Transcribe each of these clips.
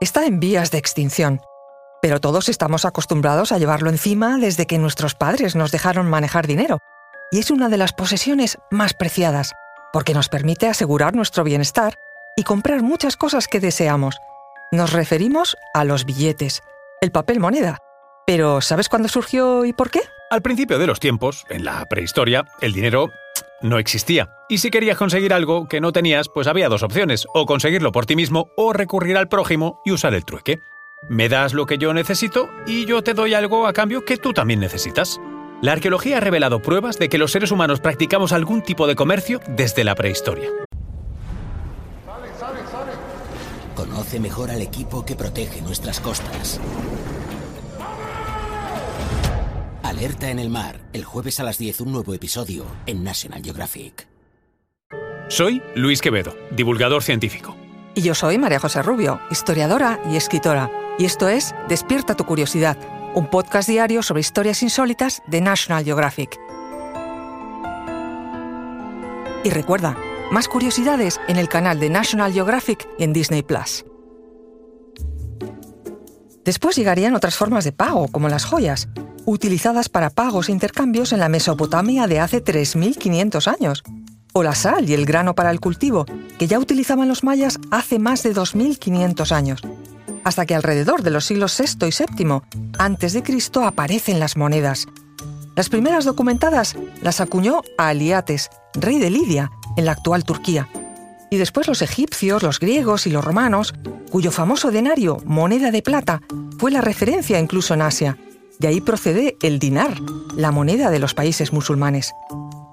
está en vías de extinción, pero todos estamos acostumbrados a llevarlo encima desde que nuestros padres nos dejaron manejar dinero, y es una de las posesiones más preciadas, porque nos permite asegurar nuestro bienestar y comprar muchas cosas que deseamos. Nos referimos a los billetes, el papel moneda. Pero ¿sabes cuándo surgió y por qué? Al principio de los tiempos, en la prehistoria, el dinero no existía. Y si querías conseguir algo que no tenías, pues había dos opciones, o conseguirlo por ti mismo o recurrir al prójimo y usar el trueque. Me das lo que yo necesito y yo te doy algo a cambio que tú también necesitas. La arqueología ha revelado pruebas de que los seres humanos practicamos algún tipo de comercio desde la prehistoria. Conoce mejor al equipo que protege nuestras costas. Alerta en el mar, el jueves a las 10 un nuevo episodio en National Geographic. Soy Luis Quevedo, divulgador científico. Y yo soy María José Rubio, historiadora y escritora. Y esto es Despierta tu curiosidad, un podcast diario sobre historias insólitas de National Geographic. Y recuerda, más curiosidades en el canal de National Geographic y en Disney Plus. Después llegarían otras formas de pago, como las joyas, utilizadas para pagos e intercambios en la Mesopotamia de hace 3.500 años, o la sal y el grano para el cultivo, que ya utilizaban los mayas hace más de 2.500 años, hasta que alrededor de los siglos VI y VII Cristo aparecen las monedas. Las primeras documentadas las acuñó Aliates, rey de Lidia, en la actual Turquía. Y después los egipcios, los griegos y los romanos, cuyo famoso denario, moneda de plata, fue la referencia incluso en Asia. De ahí procede el dinar, la moneda de los países musulmanes.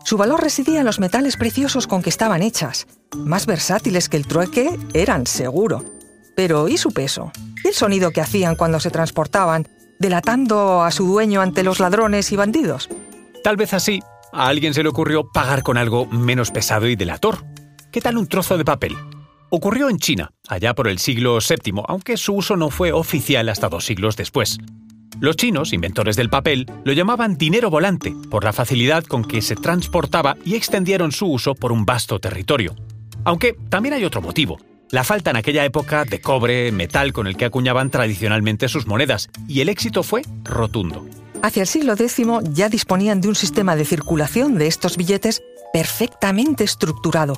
Su valor residía en los metales preciosos con que estaban hechas. Más versátiles que el trueque eran seguro. Pero ¿y su peso? ¿Y el sonido que hacían cuando se transportaban, delatando a su dueño ante los ladrones y bandidos? Tal vez así a alguien se le ocurrió pagar con algo menos pesado y delator. ¿Qué tal un trozo de papel? Ocurrió en China, allá por el siglo VII, aunque su uso no fue oficial hasta dos siglos después. Los chinos, inventores del papel, lo llamaban dinero volante por la facilidad con que se transportaba y extendieron su uso por un vasto territorio. Aunque también hay otro motivo, la falta en aquella época de cobre, metal con el que acuñaban tradicionalmente sus monedas, y el éxito fue rotundo. Hacia el siglo X ya disponían de un sistema de circulación de estos billetes perfectamente estructurado.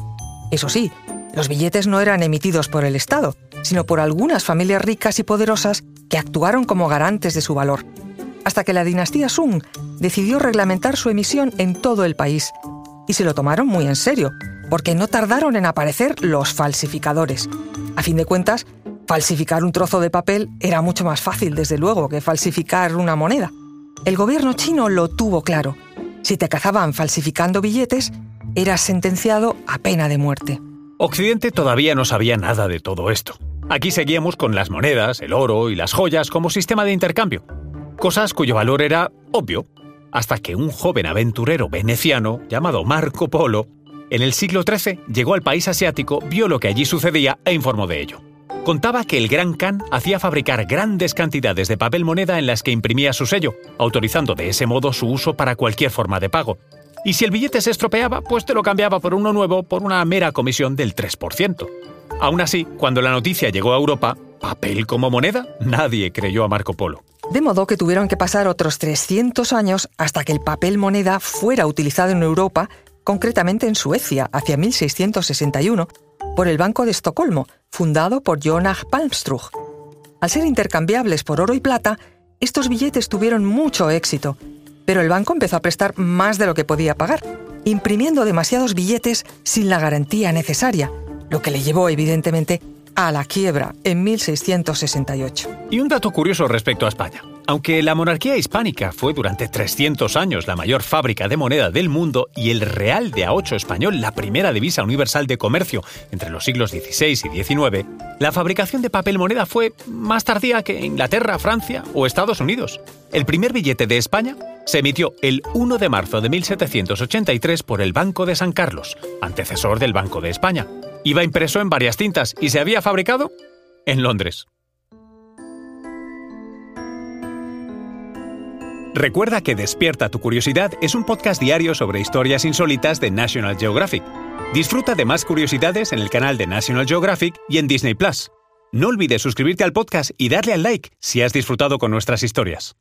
Eso sí, los billetes no eran emitidos por el Estado, sino por algunas familias ricas y poderosas que actuaron como garantes de su valor, hasta que la dinastía Sung decidió reglamentar su emisión en todo el país. Y se lo tomaron muy en serio, porque no tardaron en aparecer los falsificadores. A fin de cuentas, falsificar un trozo de papel era mucho más fácil, desde luego, que falsificar una moneda. El gobierno chino lo tuvo claro. Si te cazaban falsificando billetes, eras sentenciado a pena de muerte. Occidente todavía no sabía nada de todo esto. Aquí seguíamos con las monedas, el oro y las joyas como sistema de intercambio, cosas cuyo valor era obvio, hasta que un joven aventurero veneciano llamado Marco Polo, en el siglo XIII llegó al país asiático, vio lo que allí sucedía e informó de ello. Contaba que el Gran Khan hacía fabricar grandes cantidades de papel moneda en las que imprimía su sello, autorizando de ese modo su uso para cualquier forma de pago. Y si el billete se estropeaba, pues te lo cambiaba por uno nuevo por una mera comisión del 3%. Aún así, cuando la noticia llegó a Europa, ¿papel como moneda? Nadie creyó a Marco Polo. De modo que tuvieron que pasar otros 300 años hasta que el papel moneda fuera utilizado en Europa, concretamente en Suecia, hacia 1661, por el Banco de Estocolmo, fundado por Jonas Palmstrug. Al ser intercambiables por oro y plata, estos billetes tuvieron mucho éxito, pero el banco empezó a prestar más de lo que podía pagar, imprimiendo demasiados billetes sin la garantía necesaria, lo que le llevó evidentemente a la quiebra en 1668. Y un dato curioso respecto a España. Aunque la monarquía hispánica fue durante 300 años la mayor fábrica de moneda del mundo y el real de A8 español la primera divisa universal de comercio entre los siglos XVI y XIX, la fabricación de papel moneda fue más tardía que Inglaterra, Francia o Estados Unidos. El primer billete de España se emitió el 1 de marzo de 1783 por el Banco de San Carlos, antecesor del Banco de España. Iba impreso en varias tintas y se había fabricado en Londres. Recuerda que Despierta tu Curiosidad es un podcast diario sobre historias insólitas de National Geographic. Disfruta de más curiosidades en el canal de National Geographic y en Disney Plus. No olvides suscribirte al podcast y darle al like si has disfrutado con nuestras historias.